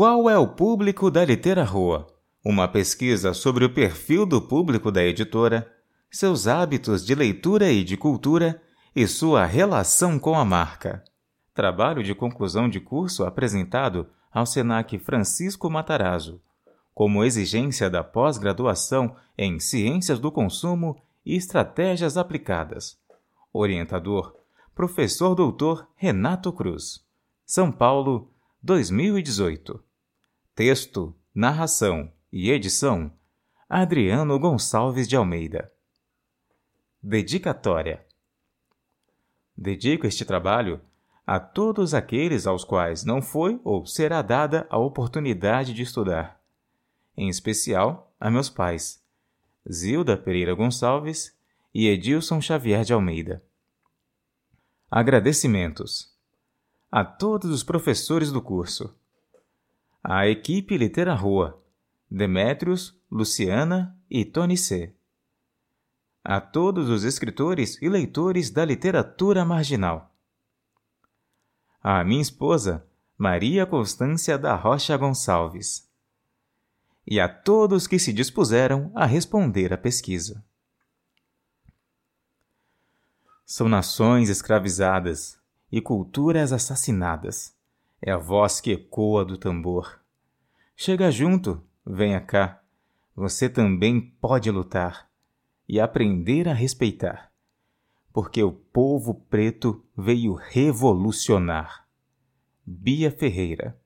Qual é o público da Litera Rua? Uma pesquisa sobre o perfil do público da editora, seus hábitos de leitura e de cultura e sua relação com a marca. Trabalho de conclusão de curso apresentado ao SENAC Francisco Matarazzo, como exigência da pós-graduação em Ciências do Consumo e Estratégias Aplicadas. Orientador: Professor Doutor Renato Cruz. São Paulo, 2018. Texto, narração e edição: Adriano Gonçalves de Almeida. Dedicatória. Dedico este trabalho a todos aqueles aos quais não foi ou será dada a oportunidade de estudar, em especial a meus pais, Zilda Pereira Gonçalves e Edilson Xavier de Almeida. Agradecimentos a todos os professores do curso, à equipe Litera Rua, Demétrios, Luciana e Tony C. A todos os escritores e leitores da literatura marginal. A minha esposa, Maria Constância da Rocha Gonçalves. E a todos que se dispuseram a responder à pesquisa. São nações escravizadas e culturas assassinadas. É a voz que ecoa do tambor. Chega junto, venha cá. Você também pode lutar e aprender a respeitar, porque o povo preto veio revolucionar. Bia Ferreira